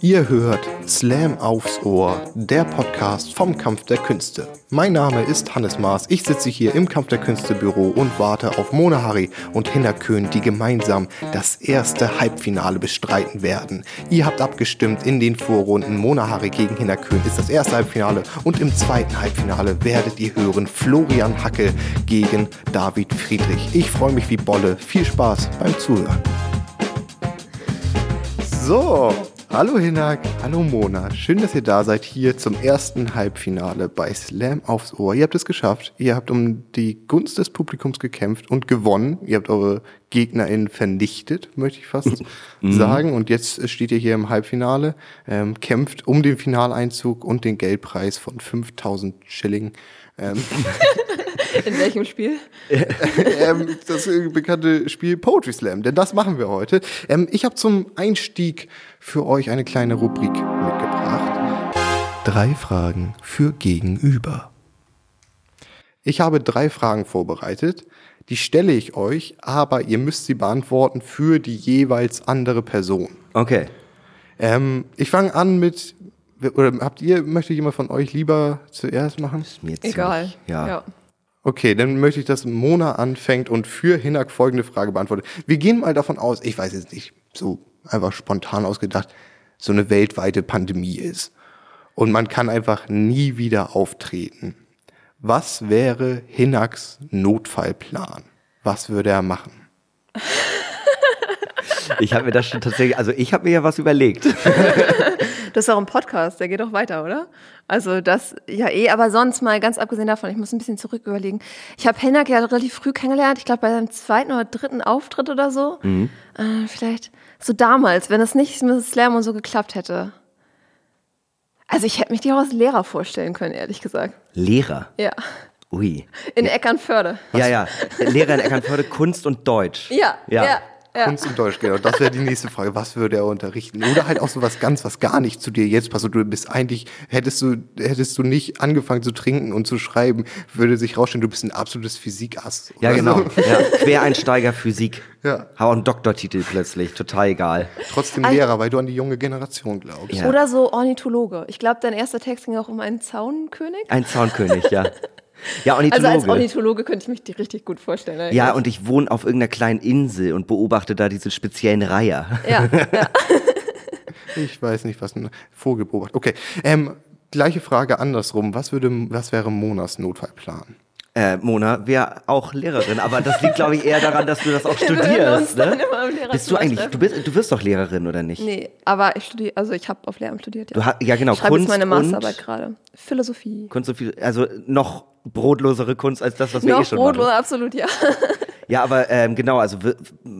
Ihr hört Slam aufs Ohr, der Podcast vom Kampf der Künste. Mein Name ist Hannes Maas. Ich sitze hier im Kampf der Künste Büro und warte auf Mona Harry und Hinner Köhn, die gemeinsam das erste Halbfinale bestreiten werden. Ihr habt abgestimmt in den Vorrunden. Mona Harry gegen Hinner Köhn ist das erste Halbfinale und im zweiten Halbfinale werdet ihr hören Florian Hacke gegen David Friedrich. Ich freue mich wie Bolle. Viel Spaß beim Zuhören. So, hallo Hinak, hallo Mona. Schön, dass ihr da seid hier zum ersten Halbfinale bei Slam aufs Ohr. Ihr habt es geschafft. Ihr habt um die Gunst des Publikums gekämpft und gewonnen. Ihr habt eure GegnerInnen vernichtet, möchte ich fast sagen. Und jetzt steht ihr hier im Halbfinale, ähm, kämpft um den Finaleinzug und den Geldpreis von 5000 Schilling. Ähm, In welchem Spiel? ähm, das bekannte Spiel Poetry Slam, denn das machen wir heute. Ähm, ich habe zum Einstieg für euch eine kleine Rubrik mitgebracht. Drei Fragen für Gegenüber. Ich habe drei Fragen vorbereitet. Die stelle ich euch, aber ihr müsst sie beantworten für die jeweils andere Person. Okay. Ähm, ich fange an mit, oder habt ihr, möchte jemand von euch lieber zuerst machen? Ist mir Egal. ziemlich- Ja. Okay, dann möchte ich, dass Mona anfängt und für Hinak folgende Frage beantwortet. Wir gehen mal davon aus, ich weiß jetzt nicht, so einfach spontan ausgedacht, so eine weltweite Pandemie ist. Und man kann einfach nie wieder auftreten. Was wäre Hinaks Notfallplan? Was würde er machen? Ich habe mir das schon tatsächlich, also ich habe mir ja was überlegt. Das ist auch ein Podcast, der geht doch weiter, oder? Also das, ja eh, aber sonst mal ganz abgesehen davon, ich muss ein bisschen zurück überlegen. Ich habe Hennak ja relativ früh kennengelernt, ich glaube bei seinem zweiten oder dritten Auftritt oder so. Äh, vielleicht so damals, wenn es nicht mit Slam und so geklappt hätte. Also ich hätte mich dir auch als Lehrer vorstellen können, ehrlich gesagt. Lehrer. Ja. Ui. In Eckernförde. Ja, ja. Lehrer in Eckernförde, Kunst und Deutsch. Ja, ja, ja. Kunst und Deutsch, genau. Das wäre die nächste Frage. Was würde er unterrichten? Oder halt auch so was ganz, was gar nicht zu dir jetzt passt. Und Du bist eigentlich, hättest du, hättest du nicht angefangen zu trinken und zu schreiben, würde sich rausstellen, du bist ein absolutes Physikass. Ja, oder genau. so. Ja. Quereinsteiger Physik. Ja. Hau einen Doktortitel plötzlich. Total egal. Trotzdem Also- Lehrer, weil du an die junge Generation glaubst. Ja. Oder so Ornithologe. Ich glaube, dein erster Text ging auch um einen Zaunkönig. Ein Zaunkönig, ja. Ja, Also Ornithologe. als Ornithologe könnte ich mich die richtig gut vorstellen. eigentlich. ja, und ich wohne auf irgendeiner kleinen Insel und beobachte da diese speziellen Reiher. ja, ja. Ich weiß nicht, was ein Vogel beobachtet. Okay, ähm, gleiche Frage andersrum. Was würde, was wäre Monas Notfallplan? Äh, Mona wäre auch Lehrerin, aber das liegt, glaube ich, eher daran, dass du das auch studierst. Ne? Bist du eigentlich, du, bist, du wirst doch Lehrerin, oder nicht? Nee, aber ich studiere, also ich habe auf Lehramt studiert, ja. Du ha- ja, genau, Ich Kunst meine und- Masterarbeit gerade. Philosophie. Kunst so viel, also noch brotlosere Kunst als das, was wir eh Noch schon brotlos, machen. absolut, ja. Ja, aber ähm, genau, also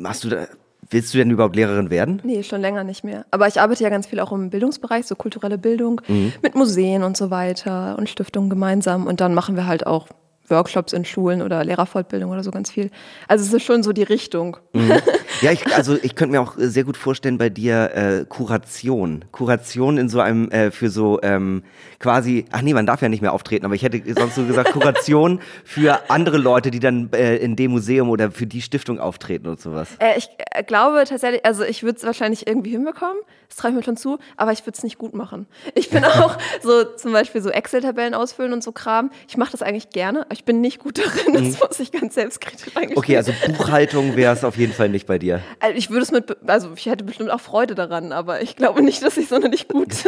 hast du da, willst du denn überhaupt Lehrerin werden? Nee, schon länger nicht mehr. Aber ich arbeite ja ganz viel auch im Bildungsbereich, so kulturelle Bildung, Mhm. mit Museen und so weiter und Stiftungen gemeinsam. Und dann machen wir halt auch Workshops in Schulen oder Lehrerfortbildung oder so ganz viel. Also es ist schon so die Richtung. Ja, ich, also ich könnte mir auch äh, sehr gut vorstellen bei dir äh, Kuration. Kuration in so einem, äh, für so ähm, quasi, ach nee, man darf ja nicht mehr auftreten, aber ich hätte sonst so gesagt, Kuration für andere Leute, die dann äh, in dem Museum oder für die Stiftung auftreten und sowas. Äh, ich äh, glaube tatsächlich, also ich würde es wahrscheinlich irgendwie hinbekommen, das traue ich mir schon zu, aber ich würde es nicht gut machen. Ich bin auch so zum Beispiel so Excel-Tabellen ausfüllen und so Kram. Ich mache das eigentlich gerne, aber ich bin nicht gut darin, das muss ich ganz selbstkritisch. Mhm. Okay, also Buchhaltung wäre es auf jeden Fall nicht bei dir. Also ich würde es mit, also ich hätte bestimmt auch Freude daran, aber ich glaube nicht, dass ich sonderlich gut.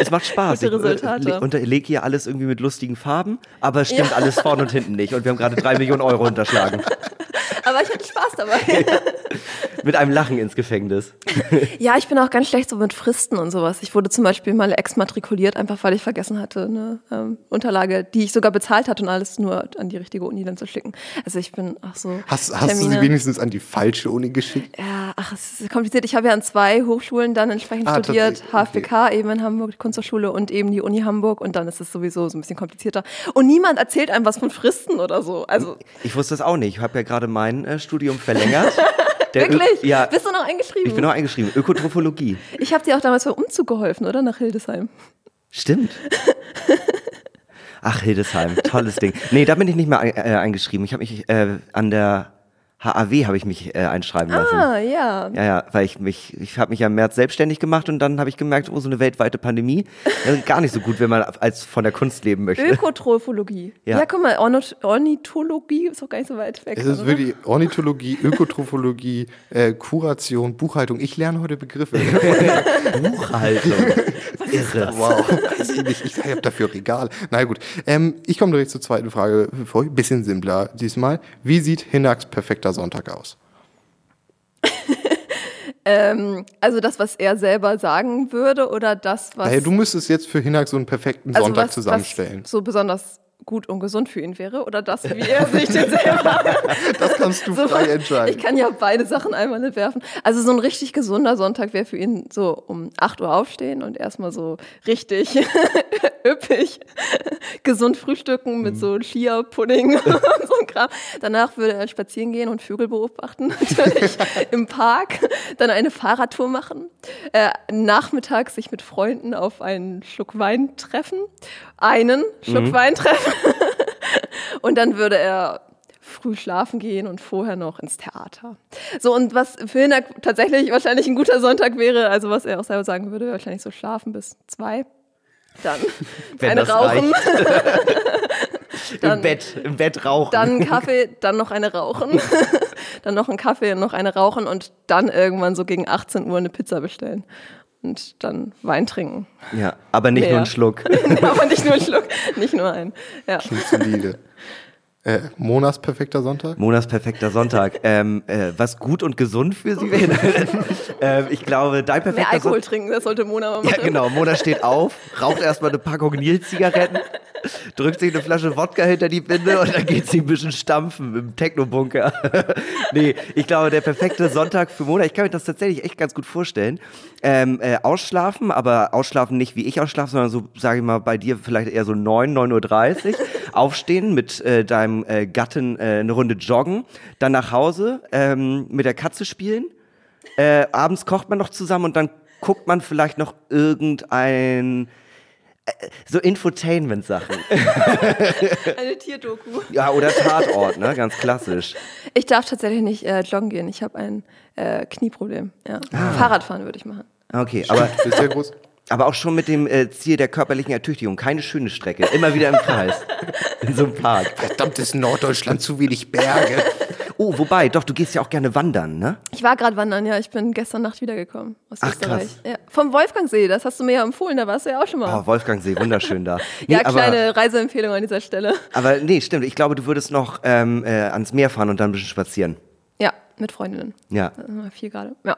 Es macht Spaß. Gute Ich äh, Resultate. le- unterlege hier alles irgendwie mit lustigen Farben, aber es stimmt Ja. alles vorne und hinten nicht. Und wir haben gerade drei Millionen Euro unterschlagen. aber ich hatte Spaß dabei. Mit einem Lachen ins Gefängnis. ja, ich bin auch ganz schlecht so mit Fristen und sowas. Ich wurde zum Beispiel mal exmatrikuliert, einfach weil ich vergessen hatte, eine ähm, Unterlage, die ich sogar bezahlt hatte und alles nur an die richtige Uni dann zu schicken. Also ich bin, ach so. Hast, hast du sie wenigstens an die falsche Uni geschickt? Ja, ach, es ist kompliziert. Ich habe ja an zwei Hochschulen dann entsprechend Ah, studiert. HFBK eben in Hamburg, die Kunsthochschule und eben die Uni Hamburg. Und dann ist es sowieso so ein bisschen komplizierter. Und niemand erzählt einem was von Fristen oder so. Also Ich wusste das auch nicht. Ich habe ja gerade mein äh, Studium verlängert. Ö- wirklich? Ja, Bist du noch eingeschrieben? ich bin noch eingeschrieben. Ökotrophologie. ich habe dir auch damals beim Umzug geholfen, oder? Nach Hildesheim. Stimmt. Ach, Hildesheim, tolles Ding. Nee, da bin ich nicht mehr ein- äh, eingeschrieben. Ich habe mich äh, an der HAW habe ich mich äh, einschreiben lassen. Ah, ja. Ja, ja, weil ich mich, ich habe mich ja im März selbstständig gemacht und dann habe ich gemerkt, oh, so eine weltweite Pandemie, das ist gar nicht so gut, wenn man als von der Kunst leben möchte. Ökotrophologie. Ja. Ja. guck mal, Ornith Ornithologie ist auch gar nicht so weit weg. Es ist oder? wirklich Ornithologie, Ökotrophologie, äh, Kuration, Buchhaltung. Ich lerne heute Begriffe. Buchhaltung. Irre. Wow, weiß ich nicht. Ich habe dafür Regal. Na gut. Ähm, ich komme direkt zur zweiten Frage. Vor, bisschen simpler diesmal. Wie sieht Hinaks perfekter Sonntag aus? Ähm, also das, was er selber sagen würde oder das, was, Daher, du müsstest jetzt für Hinak so einen perfekten also Sonntag was, zusammenstellen. was so besonders gut und gesund für ihn wäre oder das, wie er sich den selber Das kannst du So, frei entscheiden. Ich kann ja beide Sachen einmal entwerfen. Also so ein richtig gesunder Sonntag wäre für ihn so um 8 Uhr aufstehen und erstmal so richtig üppig gesund frühstücken mit so Chia-Pudding und so ein Kram. Danach würde er spazieren gehen und Vögel beobachten, natürlich im Park. Dann eine Fahrradtour machen. Äh, nachmittags sich mit Freunden auf einen Schluck Wein treffen. Einen Schluck Wein treffen. Und dann würde er früh schlafen gehen und vorher noch ins Theater. So, und was für ihn tatsächlich wahrscheinlich ein guter Sonntag wäre, also was er auch selber sagen würde, wahrscheinlich so schlafen bis zwei. Dann eine rauchen, Im Dann- Bett, im Bett rauchen. dann einen Kaffee, dann noch eine rauchen, dann noch einen Kaffee und noch eine rauchen und dann irgendwann so gegen 18 Uhr eine Pizza bestellen und dann Wein trinken. ja, aber nicht Mehr. nur einen Schluck. Aber nicht nur einen Schluck, nicht nur einen. Ja. Solide. Äh, Monas perfekter Sonntag? Monas perfekter Sonntag. ähm, äh, was gut und gesund für Sie wäre. ähm, ich glaube, dein Mehr perfekter Alkohol Sonntag. trinken, das sollte Mona mal machen. Ja, genau. Mona steht auf, raucht erstmal eine Packung Nils-Zigaretten, drückt sich eine Flasche Wodka hinter die Binde und dann geht sie ein bisschen stampfen im Techno-Bunker. nee, ich glaube, der perfekte Sonntag für Mona, ich kann mir das tatsächlich echt ganz gut vorstellen. Ähm, äh, ausschlafen, aber ausschlafen nicht wie ich ausschlafe, sondern so, sage ich mal, bei dir vielleicht eher so 9, 9.30 Uhr. Aufstehen, mit äh, deinem äh, Gatten äh, eine Runde joggen, dann nach Hause, ähm, mit der Katze spielen. Äh, abends kocht man noch zusammen und dann guckt man vielleicht noch irgendein äh, so Infotainment-Sachen. Eine Tierdoku. ja, oder Tatort, ne? Ganz klassisch. Ich darf tatsächlich nicht äh, joggen gehen. Ich habe ein äh, Knieproblem. Ja. Ah. Fahrradfahren würde ich machen. Okay, aber, ist ja groß. Aber auch schon mit dem äh, Ziel der körperlichen Ertüchtigung. Keine schöne Strecke. Immer wieder im Kreis. In so einem Park. Verdammtes Norddeutschland, zu wenig Berge. Oh, wobei, doch, du gehst ja auch gerne wandern, ne? Ich war gerade wandern, ja. Ich bin gestern Nacht wiedergekommen aus Ach, Österreich. krass. Ja. Vom Wolfgangsee, das hast du mir ja empfohlen, da warst du ja auch schon mal. Oh, Wolfgangsee, wunderschön da. Nee, ja, aber, kleine Reiseempfehlung an dieser Stelle. aber nee, stimmt. Ich glaube, du würdest noch ähm, äh, ans Meer fahren und dann ein bisschen spazieren. Ja, mit Freundinnen. Ja. Äh, Vier gerade. Ja.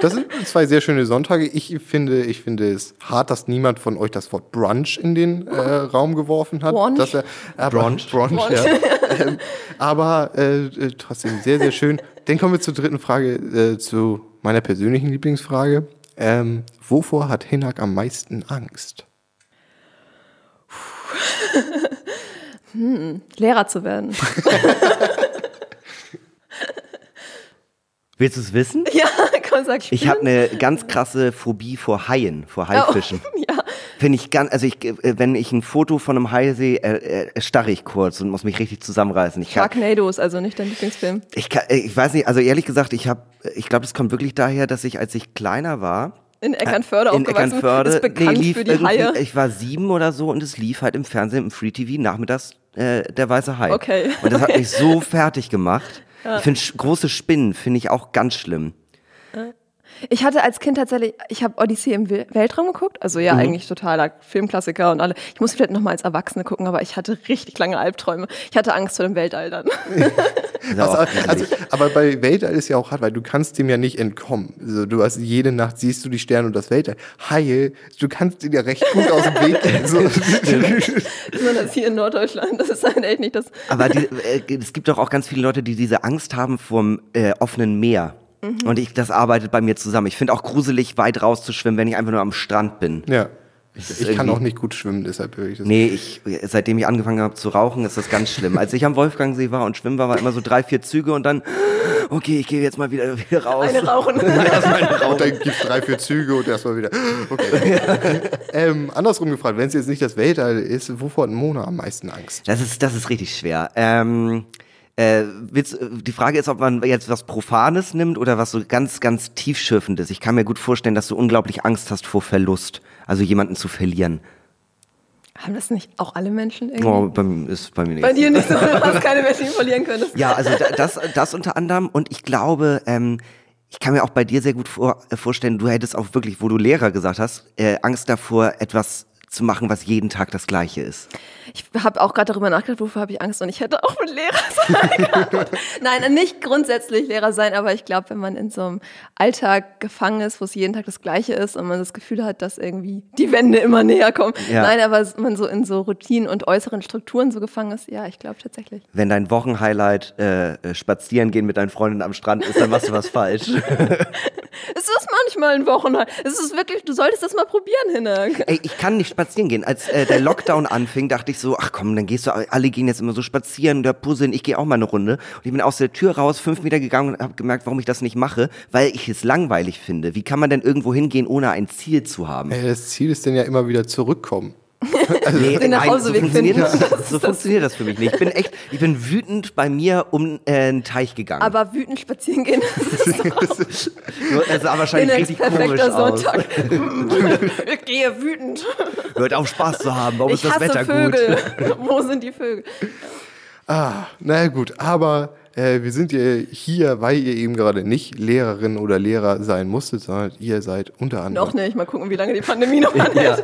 Das sind zwei sehr schöne Sonntage. Ich finde, ich finde es hart, dass niemand von euch das Wort Brunch in den äh, Raum geworfen hat. Brunch? Dass er, aber, Brunch. Brunch, ja. ähm, aber äh, äh, trotzdem sehr, sehr schön. Dann kommen wir zur dritten Frage, äh, zu meiner persönlichen Lieblingsfrage. Ähm, wovor hat Hinak am meisten Angst? Lehrer zu werden. Willst du es wissen? ja, komm, sag ich. Ich habe eine ganz krasse Phobie vor Haien, vor Haifischen. Oh, ja. Finde ich ganz, also ich, äh, wenn ich ein Foto von einem Hai sehe, äh, äh, starre ich kurz und muss mich richtig zusammenreißen. Ich Sharknado ist also nicht dein Lieblingsfilm. ich, kann, äh, ich weiß nicht, also ehrlich gesagt, ich habe, ich glaube, das kommt wirklich daher, dass ich, als ich kleiner war, In Eckernförde in aufgewachsen, Eckernförde, ist bekannt lief für die Haie. Ich war sieben oder so und es lief halt im Fernsehen, im Free TV nachmittags äh, der weiße Hai. Okay. Und das hat mich so fertig gemacht. Ich finde große Spinnen finde ich auch ganz schlimm. Ich hatte als Kind tatsächlich, ich habe Odyssee im Wel- Weltraum geguckt, also Mhm. ja eigentlich totaler Filmklassiker und alle. Ich muss vielleicht noch mal als Erwachsene gucken, aber ich hatte richtig lange Albträume. Ich hatte Angst vor dem Weltall dann. Auch Also, also, aber bei Weltall ist ja auch hart, weil du kannst dem ja nicht entkommen. Also, du hast jede Nacht siehst du die Sterne und das Weltall. Haie, du kannst dir ja recht gut aus dem Weg gehen. So. Besonders hier in Norddeutschland, das ist halt echt nicht das. Aber die, äh, es gibt doch auch ganz viele Leute, die diese Angst haben vom äh, offenen Meer. Mhm. Und ich, das arbeitet bei mir zusammen. Ich finde auch gruselig, weit rauszuschwimmen, wenn ich einfach nur am Strand bin. ja. Ich kann auch nicht gut schwimmen, deshalb höre ich das. Nee, ich, seitdem ich angefangen habe zu rauchen, ist das ganz schlimm. Als ich am Wolfgangsee war und schwimmen war, war immer so drei, vier Züge und dann, okay, ich gehe jetzt mal wieder, wieder raus. Eine rauchen. Und dann gibt es drei, vier Züge und erstmal wieder. Okay. ähm, andersrum gefragt, wenn es jetzt nicht das Weltall ist, wovor hat Mona am meisten Angst? Das ist, das ist richtig schwer. Ähm, Äh, willst, die Frage ist, ob man jetzt was Profanes nimmt oder was so ganz, ganz tiefschürfendes. Ich kann mir gut vorstellen, dass du unglaublich Angst hast vor Verlust, also jemanden zu verlieren. Haben das nicht auch alle Menschen irgendwie? Oh, bei, ist bei mir nicht. Bei dir nicht so, du hast keine Menschen, die verlieren könntest. Ja, also da- das, das unter anderem. Und ich glaube, ähm, ich kann mir auch bei dir sehr gut vor, äh, vorstellen, du hättest auch wirklich, wo du Lehrer gesagt hast, äh, Angst davor, etwas zu machen, was jeden Tag das Gleiche ist. Ich habe auch gerade darüber nachgedacht, wovor habe ich Angst und ich hätte auch mit Lehrer sein. Nein, nicht grundsätzlich Lehrer sein, aber ich glaube, wenn man in so einem Alltag gefangen ist, wo es jeden Tag das Gleiche ist und man das Gefühl hat, dass irgendwie die Wände immer näher kommen. Ja. Nein, aber man so in so Routinen und äußeren Strukturen so gefangen ist, ja, ich glaube tatsächlich. Wenn dein Wochenhighlight äh, äh, spazieren gehen mit deinen Freundinnen am Strand ist, dann machst du was falsch. Es ist manchmal ein Wochenende. Es ist wirklich, du solltest das mal probieren, Hinak. Ey, ich kann nicht spazieren gehen. Als äh, der Lockdown anfing, dachte ich so, ach komm, dann gehst du, alle gehen jetzt immer so spazieren, da puzzeln, ich gehe auch mal eine Runde. Und ich bin aus der Tür raus, fünf Meter gegangen und habe gemerkt, warum ich das nicht mache, weil ich es langweilig finde. Wie kann man denn irgendwo hingehen, ohne ein Ziel zu haben? Äh, Das Ziel ist denn ja immer wieder zurückkommen. Nee, Den Nachhauseweg so funktioniert, finden. das, so funktioniert das für mich nicht. Ich bin echt, ich bin wütend bei mir um äh, einen Teich gegangen. Aber wütend spazieren gehen, das ist doch das sah wahrscheinlich richtig komisch perfekter aus. Sonntag. ich gehe wütend. Hört auf Spaß zu haben, warum Ich ist das hasse Wetter Vögel. gut? Wo sind die Vögel? Ah, na gut, aber äh, wir sind ja hier, weil ihr eben gerade nicht Lehrerin oder Lehrer sein musstet, sondern ihr seid unter anderem. Noch nicht. Mal gucken, wie lange die Pandemie noch anhält.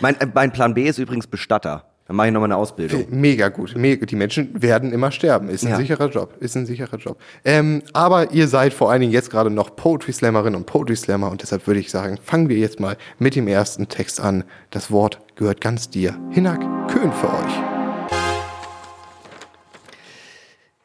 Mein, äh, mein Plan B ist übrigens Bestatter. Dann mache ich nochmal eine Ausbildung. Mega gut. Mega, die Menschen werden immer sterben. Ist ein Ja. sicherer Job. Ist ein sicherer Job. Ähm, aber ihr seid vor allen Dingen jetzt gerade noch Poetry Slammerin und Poetry Slammer und deshalb würde ich sagen, fangen wir jetzt mal mit dem ersten Text an. Das Wort gehört ganz dir. Hinak Köhn für euch.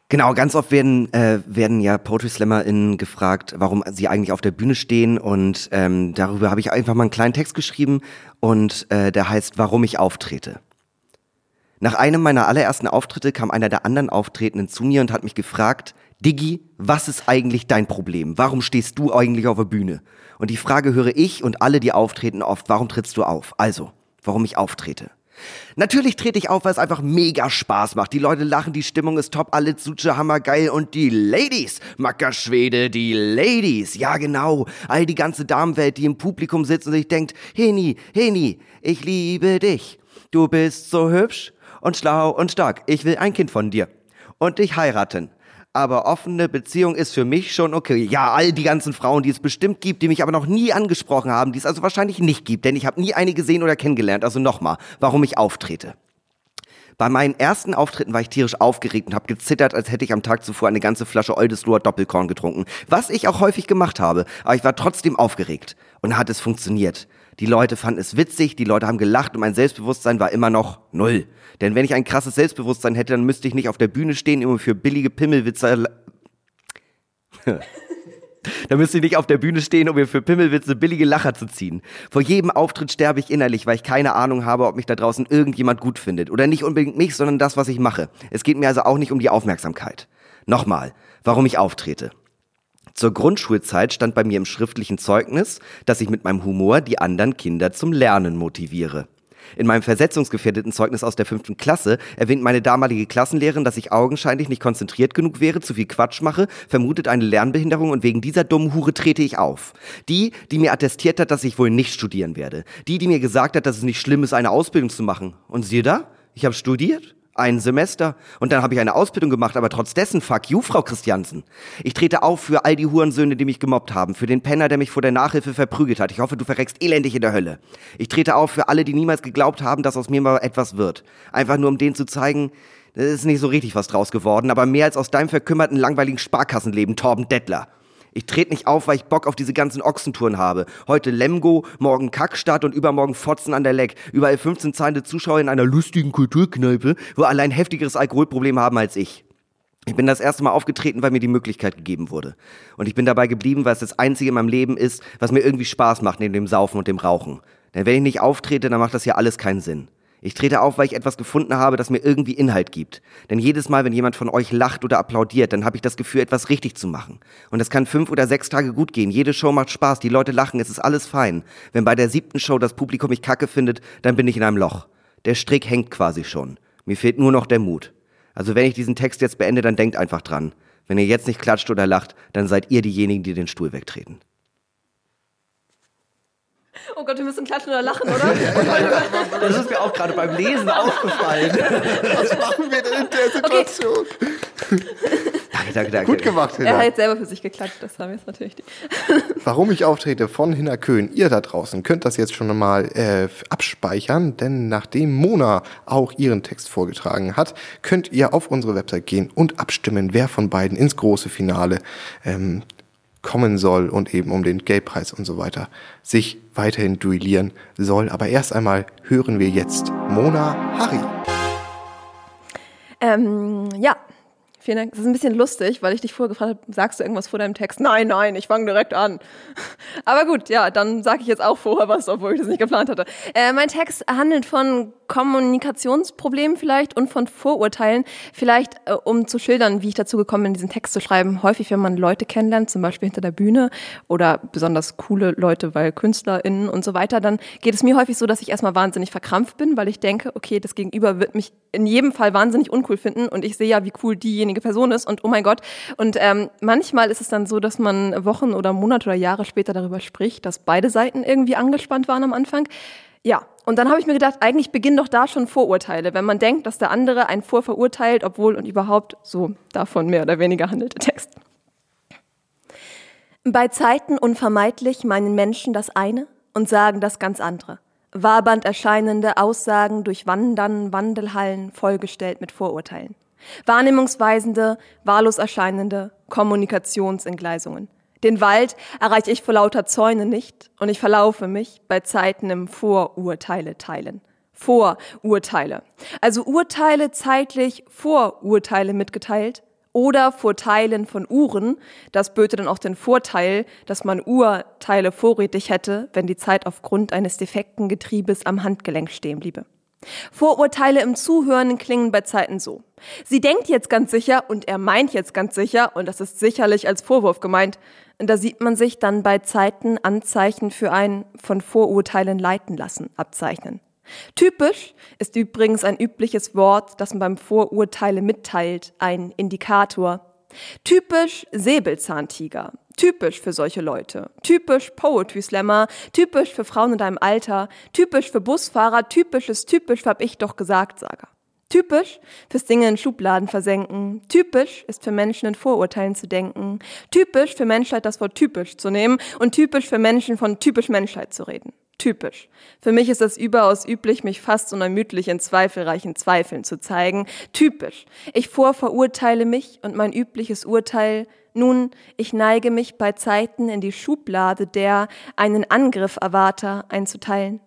Genau, ganz oft werden, äh, werden ja Poetry SlammerInnen gefragt, warum sie eigentlich auf der Bühne stehen und ähm, darüber habe ich einfach mal einen kleinen Text geschrieben und äh, der heißt, warum ich auftrete. Nach einem meiner allerersten Auftritte kam einer der anderen Auftretenden zu mir und hat mich gefragt, Diggi, was ist eigentlich dein Problem? Warum stehst du eigentlich auf der Bühne? Und die Frage höre ich und alle, die auftreten, oft, warum trittst du auf? Also, warum ich auftrete. Natürlich trete ich auf, weil es einfach mega Spaß macht. Die Leute lachen, die Stimmung ist top, alle Zutsche hammergeil und die Ladies, Macker Schwede, die Ladies, ja genau, all die ganze Damenwelt, die im Publikum sitzt und sich denkt, Heni, Heni, ich liebe dich. Du bist so hübsch und schlau und stark. Ich will ein Kind von dir und dich heiraten. Aber offene Beziehung ist für mich schon okay. Ja, all die ganzen Frauen, die es bestimmt gibt, die mich aber noch nie angesprochen haben, die es also wahrscheinlich nicht gibt, denn ich habe nie eine gesehen oder kennengelernt. Also nochmal, warum ich auftrete. Bei meinen ersten Auftritten war ich tierisch aufgeregt und habe gezittert, als hätte ich am Tag zuvor eine ganze Flasche Oldesloher Doppelkorn getrunken. Was ich auch häufig gemacht habe, aber ich war trotzdem aufgeregt. Und hat es funktioniert. Die Leute fanden es witzig, die Leute haben gelacht und mein Selbstbewusstsein war immer noch null. Denn wenn ich ein krasses Selbstbewusstsein hätte, dann müsste ich nicht auf der Bühne stehen, immer für billige Pimmelwitze da müsst ihr nicht auf der Bühne stehen, um mir für Pimmelwitze billige Lacher zu ziehen. Vor jedem Auftritt sterbe ich innerlich, weil ich keine Ahnung habe, ob mich da draußen irgendjemand gut findet. Oder nicht unbedingt mich, sondern das, was ich mache. Es geht mir also auch nicht um die Aufmerksamkeit. Nochmal, warum ich auftrete. Zur Grundschulzeit stand bei mir im schriftlichen Zeugnis, dass ich mit meinem Humor die anderen Kinder zum Lernen motiviere. In meinem versetzungsgefährdeten Zeugnis aus der fünften Klasse erwähnt meine damalige Klassenlehrerin, dass ich augenscheinlich nicht konzentriert genug wäre, zu viel Quatsch mache, vermutet eine Lernbehinderung und wegen dieser dummen Hure trete ich auf. Die, die mir attestiert hat, dass ich wohl nicht studieren werde. Die, die mir gesagt hat, dass es nicht schlimm ist, eine Ausbildung zu machen. Und siehe da, ich habe studiert. Ein Semester. Und dann habe ich eine Ausbildung gemacht, aber trotz dessen, fuck you, Frau Christiansen. Ich trete auf für all die Hurensöhne, die mich gemobbt haben, für den Penner, der mich vor der Nachhilfe verprügelt hat. Ich hoffe, du verreckst elendig in der Hölle. Ich trete auf für alle, die niemals geglaubt haben, dass aus mir mal etwas wird. Einfach nur, um denen zu zeigen, es ist nicht so richtig was draus geworden, aber mehr als aus deinem verkümmerten, langweiligen Sparkassenleben, Torben Dettler. Ich trete nicht auf, weil ich Bock auf diese ganzen Ochsentouren habe. Heute Lemgo, morgen Kackstadt und übermorgen Fotzen an der Leck. Überall 15 zahlende Zuschauer in einer lustigen Kulturkneipe, wo alle ein heftigeres Alkoholproblem haben als ich. Ich bin das erste Mal aufgetreten, weil mir die Möglichkeit gegeben wurde. Und ich bin dabei geblieben, weil es das Einzige in meinem Leben ist, was mir irgendwie Spaß macht neben dem Saufen und dem Rauchen. Denn wenn ich nicht auftrete, dann macht das ja alles keinen Sinn. Ich trete auf, weil ich etwas gefunden habe, das mir irgendwie Inhalt gibt. Denn jedes Mal, wenn jemand von euch lacht oder applaudiert, dann habe ich das Gefühl, etwas richtig zu machen. Und es kann fünf oder sechs Tage gut gehen. Jede Show macht Spaß, die Leute lachen, es ist alles fein. Wenn bei der siebten Show das Publikum mich kacke findet, dann bin ich in einem Loch. Der Strick hängt quasi schon. Mir fehlt nur noch der Mut. Also wenn ich diesen Text jetzt beende, dann denkt einfach dran. Wenn ihr jetzt nicht klatscht oder lacht, dann seid ihr diejenigen, die den Stuhl wegtreten. Oh Gott, wir müssen klatschen oder lachen, oder? Das ist mir auch gerade beim Lesen aufgefallen. Was machen wir denn in der Situation? Danke, danke, danke. Gut gemacht, er Hinner. hat jetzt selber für sich geklatscht, das haben wir jetzt natürlich. Die. Warum ich auftrete von Hinner Köhn. Ihr da draußen könnt das jetzt schon mal äh, abspeichern, denn nachdem Mona auch ihren Text vorgetragen hat, könnt ihr auf unsere Website gehen und abstimmen, wer von beiden ins große Finale ähm, kommen soll und eben um den Geldpreis und so weiter sich weiterhin duellieren soll. Aber erst einmal hören wir jetzt Mona Harry. Ähm, ja, vielen Dank. Das ist ein bisschen lustig, weil ich dich vorher gefragt habe, sagst du irgendwas vor deinem Text? Nein, nein, ich fange direkt an. Aber gut, ja, dann sage ich jetzt auch vorher was, obwohl ich das nicht geplant hatte. Äh, mein Text handelt von Kommunikationsproblemen vielleicht und von Vorurteilen. Vielleicht, äh, um zu schildern, wie ich dazu gekommen bin, diesen Text zu schreiben. Häufig, wenn man Leute kennenlernt, zum Beispiel hinter der Bühne oder besonders coole Leute, weil KünstlerInnen und so weiter, dann geht es mir häufig so, dass ich erstmal wahnsinnig verkrampft bin, weil ich denke, okay, das Gegenüber wird mich in jedem Fall wahnsinnig uncool finden und ich sehe ja, wie cool diejenige Person ist und oh mein Gott. Und ähm, manchmal ist es dann so, dass man Wochen oder Monate oder Jahre später darüber spricht, dass beide Seiten irgendwie angespannt waren am Anfang. Ja, und dann habe ich mir gedacht, eigentlich beginnen doch da schon Vorurteile, wenn man denkt, dass der andere einen vorverurteilt, obwohl und überhaupt so davon mehr oder weniger handelt der Text. Bei Zeiten unvermeidlich meinen Menschen das eine und sagen das ganz andere. Wabernd erscheinende Aussagen durchwandern Wandelhallen vollgestellt mit Vorurteilen. Wahrnehmungsweisende, wahllos erscheinende Kommunikationsentgleisungen. Den Wald erreiche ich vor lauter Zäune nicht und ich verlaufe mich bei Zeiten im Vorurteile teilen. Vorurteile. Also Urteile zeitlich Vorurteile mitgeteilt oder Vorteilen von Uhren. Das böte dann auch den Vorteil, dass man Urteile vorrätig hätte, wenn die Zeit aufgrund eines defekten Getriebes am Handgelenk stehen bliebe. Vorurteile im Zuhören klingen bei Zeiten so. Sie denkt jetzt ganz sicher und er meint jetzt ganz sicher und das ist sicherlich als Vorwurf gemeint. Da sieht man sich dann bei Zeiten Anzeichen für ein von Vorurteilen leiten lassen abzeichnen. Typisch ist übrigens ein übliches Wort, das man beim Vorurteile mitteilt, ein Indikator. Typisch Säbelzahntiger. Typisch für solche Leute. Typisch Poetry Slammer. Typisch für Frauen in deinem Alter. Typisch für Busfahrer. Typisch ist typisch hab ich doch gesagt, Sager. Typisch fürs Dinge in Schubladen versenken. Typisch ist für Menschen in Vorurteilen zu denken. Typisch für Menschheit das Wort typisch zu nehmen und typisch für Menschen von typisch Menschheit zu reden. Typisch. Für mich ist es überaus üblich, mich fast unermüdlich in zweifelreichen Zweifeln zu zeigen. Typisch. Ich vorverurteile mich und mein übliches Urteil nun, ich neige mich bei Zeiten in die Schublade der einen Angriff erwarter einzuteilen.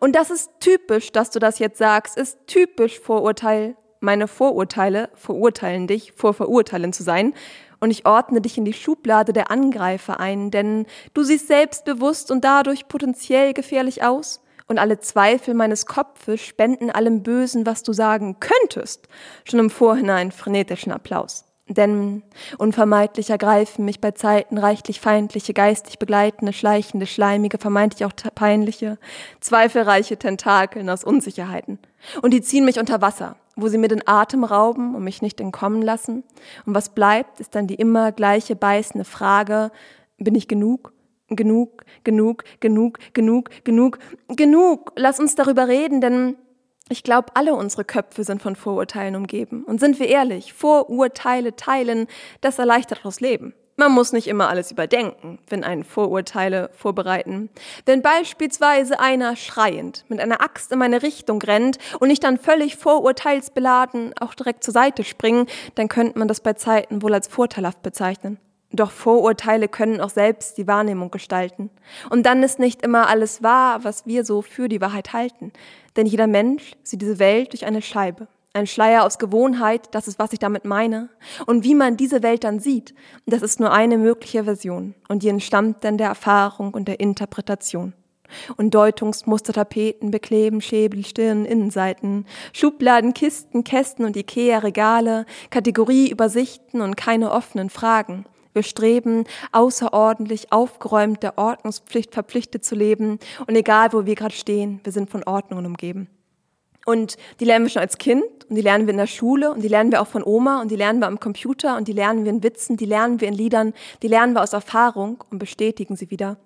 Und das ist typisch, dass du das jetzt sagst, ist typisch Vorurteil. Meine Vorurteile verurteilen dich, vor Verurteilen zu sein. Und ich ordne dich in die Schublade der Angreifer ein, denn du siehst selbstbewusst und dadurch potenziell gefährlich aus. Und alle Zweifel meines Kopfes spenden allem Bösen, was du sagen könntest, schon im Vorhinein frenetischen Applaus. Denn unvermeidlich ergreifen mich bei Zeiten reichlich feindliche, geistig begleitende, schleichende, schleimige, vermeintlich auch peinliche, zweifelreiche Tentakeln aus Unsicherheiten. Und die ziehen mich unter Wasser, wo sie mir den Atem rauben und mich nicht entkommen lassen. Und was bleibt, ist dann die immer gleiche beißende Frage, bin ich genug? Genug, genug, genug, genug, genug, genug. Lass uns darüber reden, denn ich glaube, alle unsere Köpfe sind von Vorurteilen umgeben. Und sind wir ehrlich, Vorurteile teilen, das erleichtert das Leben. Man muss nicht immer alles überdenken, wenn einen Vorurteile vorbereiten. Wenn beispielsweise einer schreiend mit einer Axt in meine Richtung rennt und ich dann völlig vorurteilsbeladen auch direkt zur Seite springe, dann könnte man das bei Zeiten wohl als vorteilhaft bezeichnen. Doch Vorurteile können auch selbst die Wahrnehmung gestalten. Und dann ist nicht immer alles wahr, was wir so für die Wahrheit halten. Denn jeder Mensch sieht diese Welt durch eine Scheibe. Ein Schleier aus Gewohnheit, das ist, was ich damit meine. Und wie man diese Welt dann sieht, das ist nur eine mögliche Version. Und die entstammt dann der Erfahrung und der Interpretation. Und Deutungsmuster, Tapeten bekleben Schäbel, Stirn, Innenseiten, Schubladen, Kisten, Kästen und Ikea-Regale, Kategorieübersichten und keine offenen Fragen. Wir streben, außerordentlich aufgeräumt der Ordnungspflicht verpflichtet zu leben. Und egal, wo wir gerade stehen, wir sind von Ordnungen umgeben. Und die lernen wir schon als Kind und die lernen wir in der Schule und die lernen wir auch von Oma und die lernen wir am Computer und die lernen wir in Witzen, die lernen wir in Liedern, die lernen wir aus Erfahrung und bestätigen sie wieder.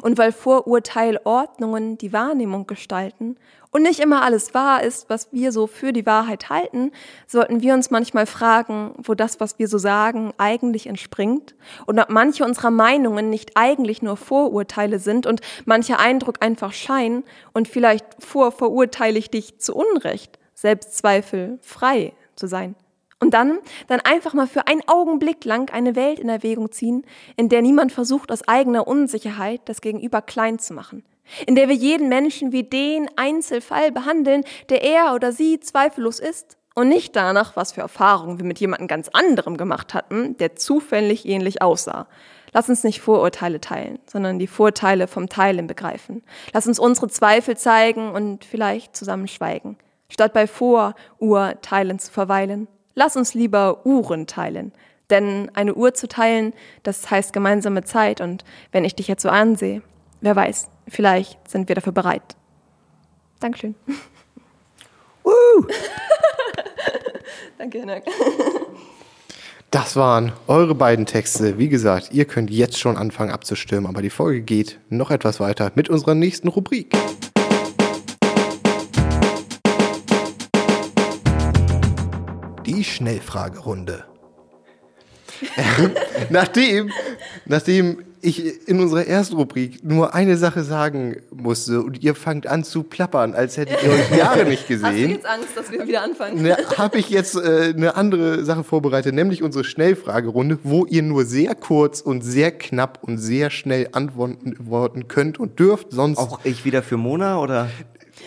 Und weil Vorurteilordnungen die Wahrnehmung gestalten und nicht immer alles wahr ist, was wir so für die Wahrheit halten, sollten wir uns manchmal fragen, wo das, was wir so sagen, eigentlich entspringt und ob manche unserer Meinungen nicht eigentlich nur Vorurteile sind und mancher Eindruck einfach Schein und vielleicht vorverurteile ich dich zu Unrecht, Selbstzweifel frei zu sein. Und dann, dann einfach mal für einen Augenblick lang eine Welt in Erwägung ziehen, in der niemand versucht, aus eigener Unsicherheit das Gegenüber klein zu machen. In der wir jeden Menschen wie den Einzelfall behandeln, der er oder sie zweifellos ist. Und nicht danach, was für Erfahrungen wir mit jemandem ganz anderem gemacht hatten, der zufällig ähnlich aussah. Lass uns nicht Vorurteile teilen, sondern die Vorteile vom Teilen begreifen. Lass uns unsere Zweifel zeigen und vielleicht zusammen schweigen. Statt bei Vorurteilen zu verweilen lass uns lieber Uhren teilen. Denn eine Uhr zu teilen, das heißt gemeinsame Zeit. Und wenn ich dich jetzt so ansehe, wer weiß, vielleicht sind wir dafür bereit. Dankeschön. Woo! Danke, Hinak. Das waren eure beiden Texte. Wie gesagt, ihr könnt jetzt schon anfangen abzustimmen, aber die Folge geht noch etwas weiter mit unserer nächsten Rubrik. Die Schnellfragerunde. nachdem, nachdem ich in unserer ersten Rubrik nur eine Sache sagen musste und ihr fangt an zu plappern, als hättet ihr euch Jahre nicht Hast du gesehen, jetzt Angst, dass wir wieder anfangen? ne, habe ich jetzt äh, eine andere Sache vorbereitet, nämlich unsere Schnellfragerunde, wo ihr nur sehr kurz und sehr knapp und sehr schnell antworten könnt und dürft. Sonst Auch ich wieder für Mona oder?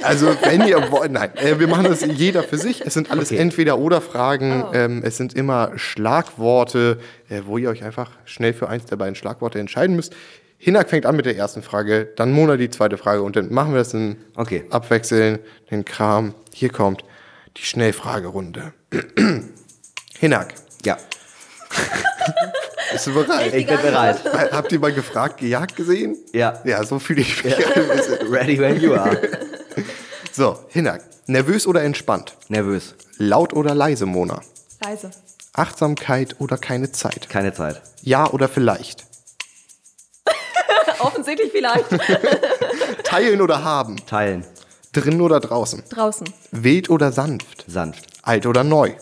Also, wenn ihr wollt, nein, äh, wir machen das jeder für sich. Es sind alles Okay. Entweder-Oder-Fragen. Oh. Ähm, es sind immer Schlagworte, äh, wo ihr euch einfach schnell für eins der beiden Schlagworte entscheiden müsst. Hinak fängt an mit der ersten Frage, dann Mona die zweite Frage und dann machen wir das in Okay. Abwechseln, den Kram. Hier kommt die Schnellfragerunde. Hinak, Ja, bist du bereit? ich bin bereit. Habt ihr mal gefragt, gejagt gesehen? Ja. Ja, so fühle ich mich. Ready when you are. So, Hinak, nervös oder entspannt? Nervös. Laut oder leise, Mona? Leise. Achtsamkeit oder keine Zeit? Keine Zeit. Ja oder vielleicht? Offensichtlich vielleicht. Teilen oder haben? Teilen. Drin oder draußen? Draußen. Wild oder sanft? Sanft. Alt oder neu?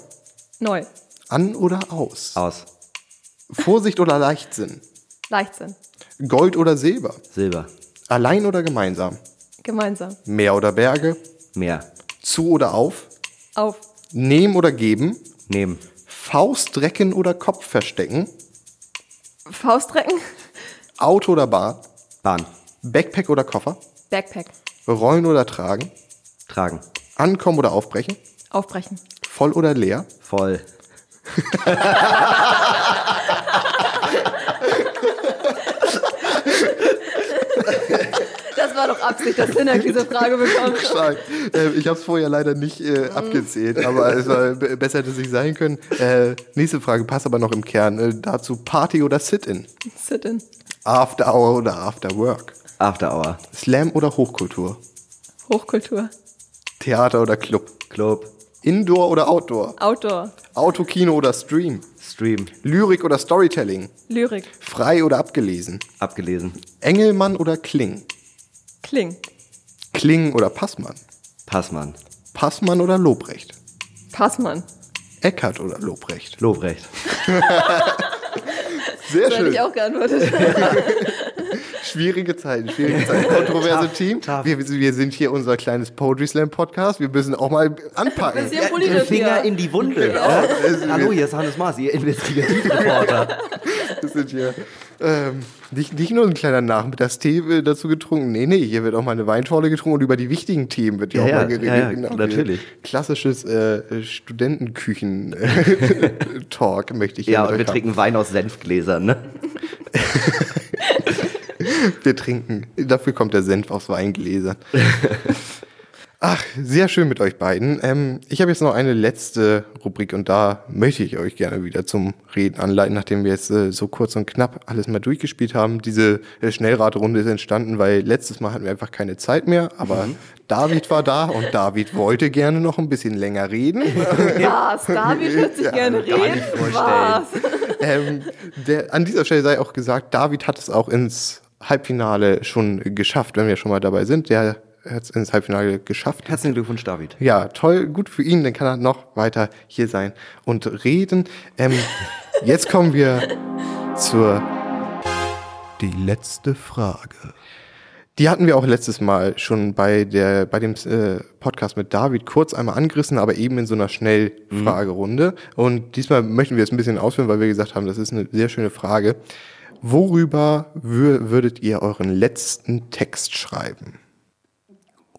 Neu. An oder aus? Aus. Vorsicht oder Leichtsinn? Leichtsinn. Gold oder Silber? Silber. Allein oder gemeinsam? Gemeinsam. Meer oder Berge? Meer. Zu oder auf? Auf. Nehmen oder geben? Nehmen. Faust recken oder Kopf verstecken? Faustrecken. Auto oder Bahn? Bahn. Backpack oder Koffer? Backpack. Rollen oder tragen? Tragen. Ankommen oder aufbrechen? Aufbrechen. Voll oder leer? Voll. war doch Absicht, dass Hinak diese Frage bekommt. Stark. Äh, ich habe es vorher leider nicht äh, abgezählt, aber es war besser hätte es nicht sein können. Äh, nächste Frage passt aber noch im Kern. Äh, dazu Party oder Sit-in? Sit-in. After Hour oder After Work? After Hour. Slam oder Hochkultur? Hochkultur. Theater oder Club? Club. Indoor oder Outdoor? Outdoor. Autokino oder Stream? Stream. Lyrik oder Storytelling? Lyrik. Frei oder abgelesen? Abgelesen. Engelmann oder Kling? Kling. Kling oder Passmann? Passmann. Passmann oder Lobrecht? Passmann. Eckert oder Lobrecht? Lobrecht. Sehr So hätte schön. ich auch geantwortet. Schwierige Zeiten, schwierige Zeiten. Kontroverse Team. tough. Wir, wir sind hier unser kleines Poetry Slam Podcast. Wir müssen auch mal anpacken. Politisch Finger in die Wunde. Ja, Ja? es- Hallo, hier ist Hannes Maas, Ihr Investigativreporter. Wir sind hier ähm, nicht, nicht nur ein kleiner Nachmittagstee dazu getrunken. Nee, nee, hier wird auch mal eine Weinschorle getrunken und über die wichtigen Themen wird hier Ja, auch ja, mal geredet. ja, ja, Genau. natürlich. Klassisches äh, Studentenküchen-Talk möchte ich hier ja, und wir haben. trinken Wein aus Senfgläsern, ne? Wir trinken. Dafür kommt der Senf aus Weingläsern. Ach, sehr schön mit euch beiden. Ähm, ich habe jetzt noch eine letzte Rubrik und da möchte ich euch gerne wieder zum Reden anleiten, nachdem wir jetzt äh, so kurz und knapp alles mal durchgespielt haben. Diese äh, Schnellraterunde ist entstanden, weil letztes Mal hatten wir einfach keine Zeit mehr, aber David war da und David wollte gerne noch ein bisschen länger reden. Was? David hört sich Ja, gerne gar nicht reden? vorstellen. Was? ähm, der, an dieser Stelle sei auch gesagt, David hat es auch ins Halbfinale schon geschafft, wenn wir schon mal dabei sind. Der hat es ins Halbfinale geschafft. Herzlichen Glückwunsch, David. Ja, toll, gut für ihn, dann kann er noch weiter hier sein und reden. Ähm, jetzt kommen wir zur die letzte Frage. Die hatten wir auch letztes Mal schon bei der bei dem äh, Podcast mit David kurz einmal angerissen, aber eben in so einer Schnellfragerunde. Und diesmal möchten wir es ein bisschen ausführen, weil wir gesagt haben, das ist eine sehr schöne Frage. Worüber wür würdet ihr euren letzten Text schreiben?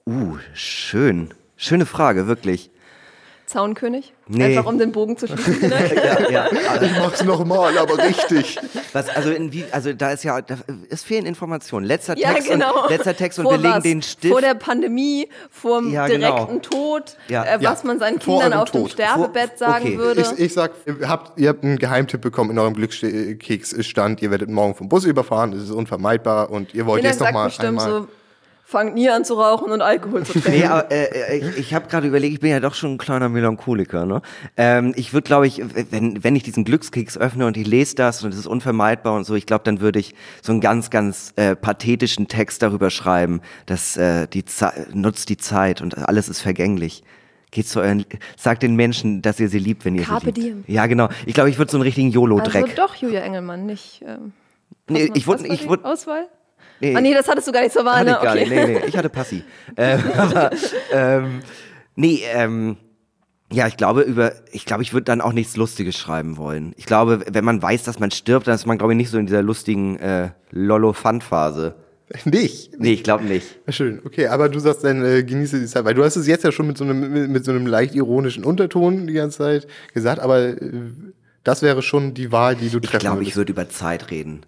Uh, schön. Schöne Frage, wirklich. Zaunkönig? Nee. Einfach um den Bogen zu schließen. Ja, ja. Ich mach's nochmal, aber richtig. Was, also, in wie, also da ist ja, da, es fehlen Informationen. Letzter Ja, Text genau. und letzter Text und wir legen was? den Stift. Vor der Pandemie, vor dem Ja, genau. direkten Tod, Ja. äh, was Ja, man seinen vor Kindern auf dem Tod. Sterbebett Vor- sagen okay. würde. Ich, ich sag, ihr habt, ihr habt einen Geheimtipp bekommen in eurem Glückskeksstand, ihr werdet morgen vom Bus überfahren, es ist unvermeidbar und ihr wollt Jeder jetzt noch sagt mal bestimmt einmal. so, fangt nie an zu rauchen und Alkohol zu trinken. Nee, aber äh, äh, ich, ich habe gerade überlegt, ich bin ja doch schon ein kleiner Melancholiker. Ne? Ähm, ich würde, glaube ich, wenn, wenn ich diesen Glückskeks öffne und ich lese das und es ist unvermeidbar und so, ich glaube, dann würde ich so einen ganz, ganz äh, pathetischen Text darüber schreiben, dass äh, die Ze nutzt die Zeit und alles ist vergänglich. Geht zu euren, sagt den Menschen, dass ihr sie liebt, wenn ihr Carpe sie liebt. diem. Ja, genau. Ich glaube, ich würde so einen richtigen YOLO-Dreck. Also doch Julia Engelmann, nicht. Ähm, nee, ich war ich die würde, Auswahl? Nee, Ah nee, das hattest du gar nicht zur Wahl, ne? ich gar Okay. nicht. Nee, nee, ich hatte Passi. ähm, aber, ähm, nee, ähm, ja, ich glaube über, ich glaube, ich würde dann auch nichts Lustiges schreiben wollen. Ich glaube, wenn man weiß, dass man stirbt, dann ist man, glaube ich, nicht so in dieser lustigen äh, Lollo-Fun-Phase. Nicht. Nee, ich glaube nicht. Schön, okay, aber du sagst dann, äh, genieße die Zeit, weil du hast es jetzt ja schon mit so einem, mit, mit so einem leicht ironischen Unterton die ganze Zeit gesagt, aber äh, das wäre schon die Wahl, die du Ich treffen glaube, ich würde über Zeit reden.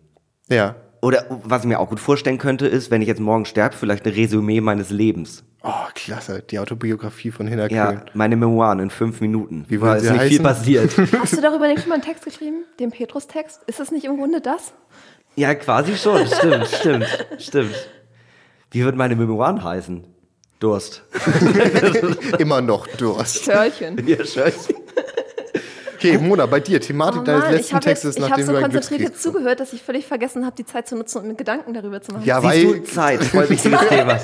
Ja. Oder was ich mir auch gut vorstellen könnte, ist, wenn ich jetzt morgen sterbe, vielleicht ein Resümee meines Lebens. Oh, klasse, die Autobiografie von Hinner Ja, meine Memoiren in fünf Minuten. Wie wollen es nicht viel heißen? passiert. Hast du darüber nicht schon mal einen Text geschrieben? Den Petrus-Text? Ist das nicht im Grunde das? Ja, quasi schon. Stimmt, stimmt, stimmt. Wie würden meine Memoiren heißen? Durst. Immer noch Durst. Törchen. Ja, scheiße. Okay, Mona, bei dir, Thematik Oh deines Mann, ich letzten habe Textes, ich hab nachdem so du ein konzentriert Glückskeks jetzt zugehört, dass ich völlig vergessen habe, die Zeit zu nutzen und mir Gedanken darüber zu machen. Ja, Siehst weil du, Zeit, voll wichtiges Thema.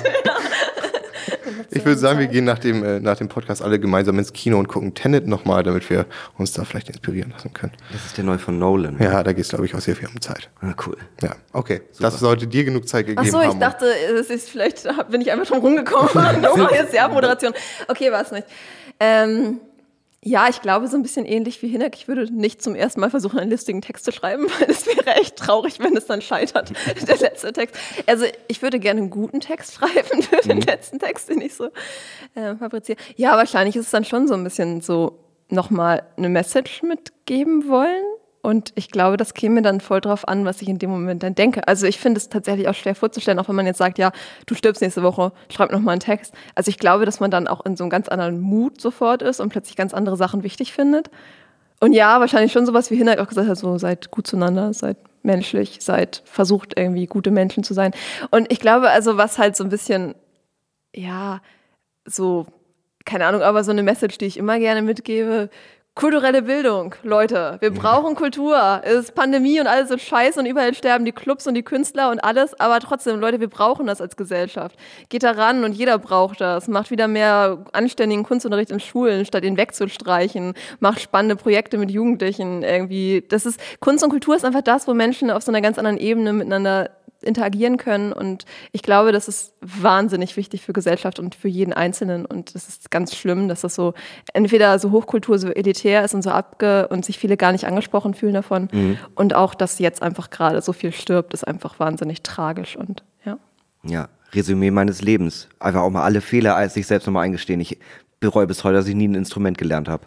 ich würde sagen, wir gehen nach dem, äh, nach dem Podcast alle gemeinsam ins Kino und gucken Tenet nochmal, damit wir uns da vielleicht inspirieren lassen können. Das ist der neue von Nolan. Ja, da geht es, glaube ich, auch sehr viel um Zeit. Ah, cool. Ja, okay. Das sollte dir genug Zeit gegeben Ach so, haben. ich dachte, es ist vielleicht bin ich einfach drum rumgekommen. Nochmal jetzt die Abmoderation. Okay, war es nicht. Ähm, ja, ich glaube, so ein bisschen ähnlich wie Hinek. Ich würde nicht zum ersten Mal versuchen, einen listigen Text zu schreiben, weil es wäre echt traurig, wenn es dann scheitert, der letzte Text. Also ich würde gerne einen guten Text schreiben für den letzten Text, den ich so äh, fabriziere. Ja, wahrscheinlich ist es dann schon so ein bisschen so nochmal eine Message mitgeben wollen. Und ich glaube, das käme dann voll drauf an, was ich in dem Moment dann denke. Also ich finde es tatsächlich auch schwer vorzustellen, auch wenn man jetzt sagt, ja, du stirbst nächste Woche, schreib noch mal einen Text. Also ich glaube, dass man dann auch in so einem ganz anderen Mut sofort ist und plötzlich ganz andere Sachen wichtig findet. Und ja, wahrscheinlich schon sowas wie Hinak auch gesagt hat, so seid gut zueinander, seid menschlich, seid versucht irgendwie gute Menschen zu sein. Und ich glaube, also was halt so ein bisschen, ja, so, keine Ahnung, aber so eine Message, die ich immer gerne mitgebe, kulturelle Bildung, Leute. Wir brauchen Kultur. Es ist Pandemie und alles so scheiße und überall sterben die Clubs und die Künstler und alles. Aber trotzdem, Leute, wir brauchen das als Gesellschaft. Geht da ran und jeder braucht das. Macht wieder mehr anständigen Kunstunterricht in Schulen, statt ihn wegzustreichen. Macht spannende Projekte mit Jugendlichen irgendwie. Das ist, Kunst und Kultur ist einfach das, wo Menschen auf so einer ganz anderen Ebene miteinander interagieren können. Und ich glaube, das ist wahnsinnig wichtig für Gesellschaft und für jeden Einzelnen. Und es ist ganz schlimm, dass das so entweder so Hochkultur so elitär ist und so abge und sich viele gar nicht angesprochen fühlen davon. Und auch, dass jetzt einfach gerade so viel stirbt, ist einfach wahnsinnig tragisch. Und ja. Ja, Resümee meines Lebens. Einfach auch mal alle Fehler als sich selbst nochmal eingestehen. Ich bereue bis heute, dass ich nie ein Instrument gelernt habe.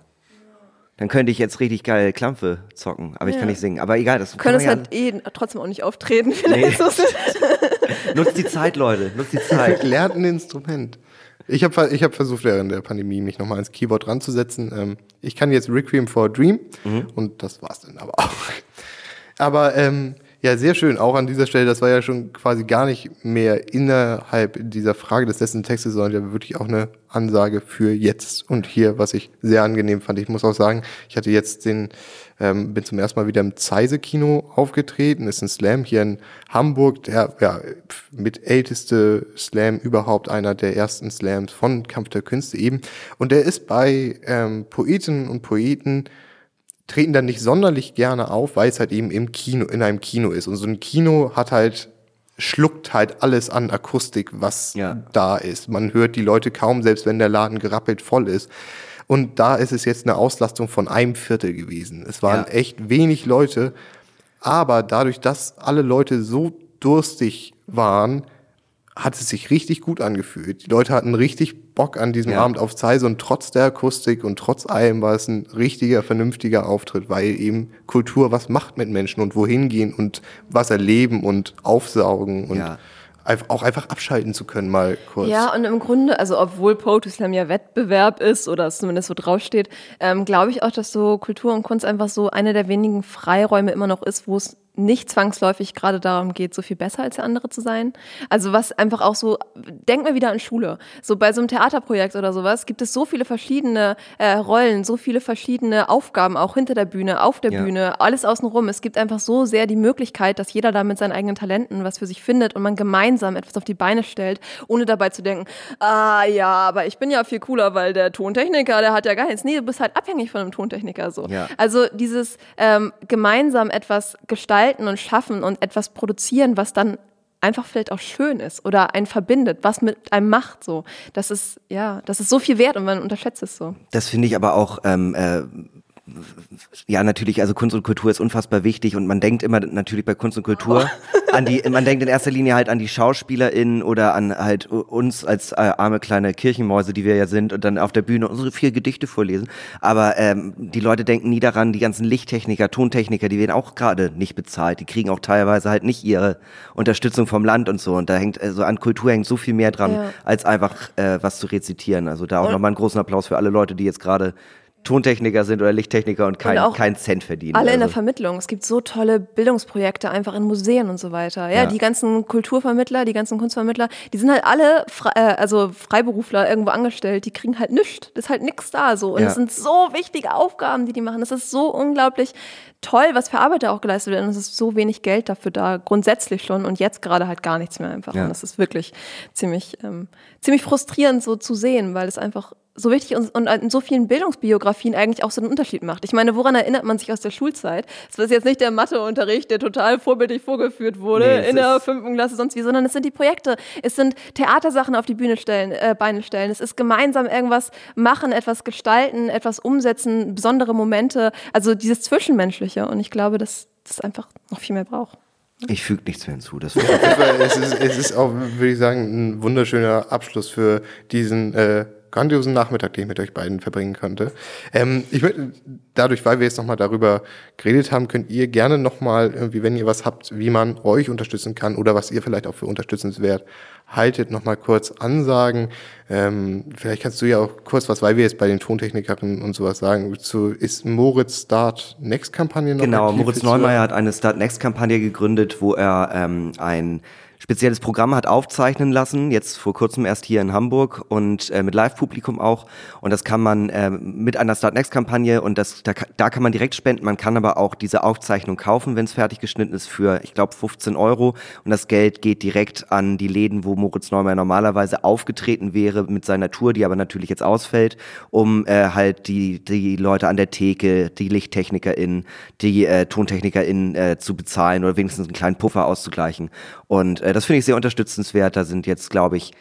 Dann könnte ich jetzt richtig geil Klampfe zocken, aber ich kann Ja. nicht singen. Aber egal, das Können es kann man halt eh trotzdem auch nicht auftreten. Ja, Nutzt die Zeit, Leute. Nutzt die Zeit. Lernt ein Instrument. Ich habe ich hab versucht, während der Pandemie mich nochmal ins Keyboard ranzusetzen. Ähm, ich kann jetzt Requiem for a Dream mhm. und das war's dann aber auch. Aber ähm, ja, sehr schön. Auch an dieser Stelle, das war ja schon quasi gar nicht mehr innerhalb dieser Frage des letzten Textes, sondern ja wirklich auch eine Ansage für jetzt und hier, was ich sehr angenehm fand. Ich muss auch sagen, ich hatte jetzt den, ähm, bin zum ersten Mal wieder im Zeise-Kino aufgetreten. ist ein Slam hier in Hamburg, der ja, mit älteste Slam überhaupt, einer der ersten Slams von Kampf der Künste eben. Und der ist bei ähm, Poetinnen und Poeten treten dann nicht sonderlich gerne auf, weil es halt eben im Kino, in einem Kino ist. Und so ein Kino hat halt, schluckt halt alles an Akustik, was ja. da ist. Man hört die Leute kaum, selbst wenn der Laden gerappelt voll ist. Und da ist es jetzt eine Auslastung von einem Viertel gewesen. Es waren ja. echt wenig Leute, aber dadurch, dass alle Leute so durstig waren, hat es sich richtig gut angefühlt. Die Leute hatten richtig Bock an diesem ja. Abend auf Zeise und trotz der Akustik und trotz allem war es ein richtiger, vernünftiger Auftritt, weil eben Kultur was macht mit Menschen und wohin gehen und was erleben und aufsaugen und ja. auch einfach abschalten zu können mal kurz. Ja, und im Grunde, also obwohl Poetry Slam ja Wettbewerb ist oder es zumindest so draufsteht, ähm, glaube ich auch, dass so Kultur und Kunst einfach so eine der wenigen Freiräume immer noch ist, wo es nicht zwangsläufig gerade darum geht, so viel besser als der andere zu sein. Also was einfach auch so, denk mir wieder an Schule. So bei so einem Theaterprojekt oder sowas gibt es so viele verschiedene äh, Rollen, so viele verschiedene Aufgaben, auch hinter der Bühne, auf der ja. Bühne, alles außenrum. Es gibt einfach so sehr die Möglichkeit, dass jeder da mit seinen eigenen Talenten was für sich findet und man gemeinsam etwas auf die Beine stellt, ohne dabei zu denken, ah ja, aber ich bin ja viel cooler, weil der Tontechniker, der hat ja gar nichts. Nee, du bist halt abhängig von einem Tontechniker so. Ja. Also dieses ähm, gemeinsam etwas gestalten gestalten und schaffen und etwas produzieren, was dann einfach vielleicht auch schön ist oder einen verbindet, was mit einem macht so. Das ist ja, das ist so viel wert und man unterschätzt es so. Das finde ich aber auch ähm, äh, ja, natürlich, also Kunst und Kultur ist unfassbar wichtig und man denkt immer natürlich bei Kunst und Kultur oh. an die, man denkt in erster Linie halt an die SchauspielerInnen oder an halt uns als äh, arme kleine Kirchenmäuse, die wir ja sind und dann auf der Bühne unsere vier Gedichte vorlesen. Aber ähm, die Leute denken nie daran, die ganzen Lichttechniker, Tontechniker, die werden auch gerade nicht bezahlt. Die kriegen auch teilweise halt nicht ihre Unterstützung vom Land und so. Und da hängt, also an Kultur hängt so viel mehr dran, ja. als einfach äh, was zu rezitieren. Also da auch nochmal einen großen Applaus für alle Leute, die jetzt gerade Tontechniker sind oder Lichttechniker und keinen kein Cent verdienen. Alle also. in der Vermittlung. Es gibt so tolle Bildungsprojekte einfach in Museen und so weiter. Ja, ja. die ganzen Kulturvermittler, die ganzen Kunstvermittler, die sind halt alle frei, äh, also Freiberufler irgendwo angestellt. Die kriegen halt nichts. Das ist halt nichts da so. Und es ja. sind so wichtige Aufgaben, die die machen. Das ist so unglaublich toll, was für Arbeit da auch geleistet wird. Und es ist so wenig Geld dafür da, grundsätzlich schon. Und jetzt gerade halt gar nichts mehr einfach. Ja. Und das ist wirklich ziemlich, ähm, ziemlich frustrierend so zu sehen, weil es einfach so wichtig und, und in so vielen Bildungsbiografien eigentlich auch so einen Unterschied macht. Ich meine, woran erinnert man sich aus der Schulzeit? Es ist jetzt nicht der Matheunterricht, der total vorbildlich vorgeführt wurde nee, in der fünften Klasse, sonst wie, sondern es sind die Projekte. Es sind Theatersachen auf die Bühne stellen, äh, Beine stellen. Es ist gemeinsam irgendwas machen, etwas gestalten, etwas umsetzen, besondere Momente. Also dieses Zwischenmenschliche. Und ich glaube, dass das einfach noch viel mehr braucht. Ich füge nichts mehr hinzu. Das es, ist, es ist auch, würde ich sagen, ein wunderschöner Abschluss für diesen äh, grandiosen Nachmittag, den ich mit euch beiden verbringen konnte. Ähm, ich möchte, dadurch, weil wir jetzt nochmal darüber geredet haben, könnt ihr gerne nochmal, irgendwie, wenn ihr was habt, wie man euch unterstützen kann oder was ihr vielleicht auch für unterstützenswert haltet, nochmal kurz ansagen. Ähm, vielleicht kannst du ja auch kurz was, weil wir jetzt bei den Tontechnikerinnen und sowas sagen, zu, ist Moritz Start Next Kampagne noch Genau, Moritz Neumeier hat eine Start Next Kampagne gegründet, wo er ähm, ein spezielles Programm hat aufzeichnen lassen, jetzt vor kurzem erst hier in Hamburg und äh, mit Live-Publikum auch. Und das kann man äh, mit einer Start Next-Kampagne und das, da, da kann man direkt spenden. Man kann aber auch diese Aufzeichnung kaufen, wenn es fertig geschnitten ist, für, ich glaube, 15 Euro. Und das Geld geht direkt an die Läden, wo Moritz Neumann normalerweise aufgetreten wäre mit seiner Tour, die aber natürlich jetzt ausfällt, um äh, halt die, die Leute an der Theke, die LichttechnikerInnen, die äh, TontechnikerInnen äh, zu bezahlen oder wenigstens einen kleinen Puffer auszugleichen. Und äh, das finde ich sehr unterstützenswert. Da sind jetzt, glaube ich,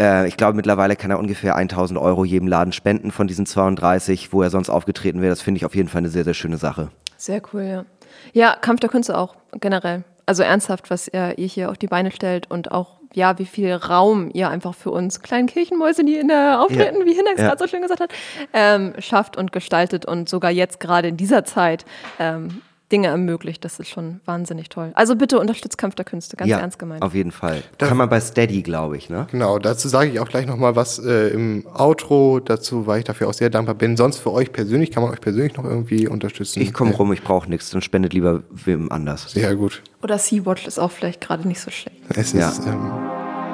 äh, ich glaube mittlerweile kann er ungefähr 1000 Euro jedem Laden spenden von diesen 32, wo er sonst aufgetreten wäre. Das finde ich auf jeden Fall eine sehr, sehr schöne Sache. Sehr cool, ja. Ja, Kampf der Künste auch, generell. Also ernsthaft, was ihr hier auf die Beine stellt und auch ja, wie viel Raum ihr einfach für uns kleinen Kirchenmäuse, die in der Auftreten, ja. wie Hindex ja. gerade so schön gesagt hat, ähm, schafft und gestaltet und sogar jetzt gerade in dieser Zeit ähm, Dinge ermöglicht. Das ist schon wahnsinnig toll. Also bitte unterstützt Kampf der Künste, ganz ja, ernst gemeint. auf jeden Fall. Kann man bei Steady, glaube ich, ne? Genau, dazu sage ich auch gleich nochmal was äh, im Outro dazu, weil ich dafür auch sehr dankbar bin. Sonst für euch persönlich, kann man euch persönlich noch irgendwie unterstützen? Ich komme rum, ich brauche nichts und spendet lieber wem anders. Sehr gut. Oder Sea-Watch ist auch vielleicht gerade nicht so schlecht. Es Ja. ist, ähm,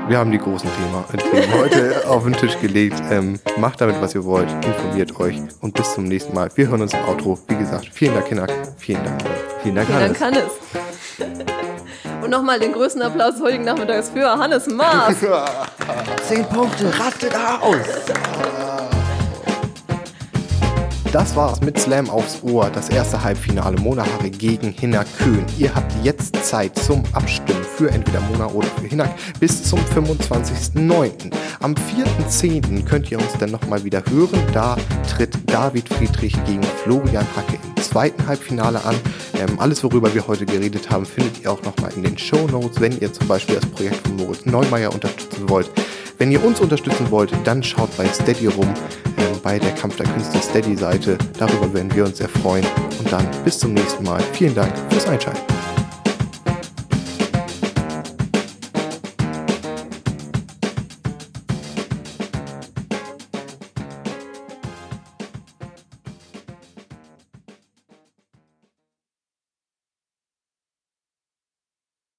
wir haben die großen Thema, Themen heute auf den Tisch gelegt. Ähm, macht damit, was ihr wollt, informiert euch und bis zum nächsten Mal. Wir hören uns im Outro. Wie gesagt, vielen Dank, Hinak. Vielen Dank. Vielen Dank, Vielen Dank, Hannes. Hannes. Und nochmal den größten Applaus des heutigen Nachmittags für Hannes Maas. Zehn Punkte, rastet aus! Das war's mit Slam aufs Ohr, das erste Halbfinale Mona Harry gegen Hinak Köhn. Ihr habt jetzt Zeit zum Abstimmen für entweder Mona oder für Hinak bis zum 25.09. Am 4.10. könnt ihr uns dann nochmal wieder hören. Da tritt David Friedrich gegen Florian Hacke im zweiten Halbfinale an. Ähm, alles, worüber wir heute geredet haben, findet ihr auch nochmal in den Show Notes, wenn ihr zum Beispiel das Projekt von Moritz Neumeier unterstützen wollt. Wenn ihr uns unterstützen wollt, dann schaut bei Steady rum, ähm, bei der Kampf der Künste Steady-Seite. Darüber werden wir uns sehr freuen. Und dann bis zum nächsten Mal. Vielen Dank fürs Einschalten.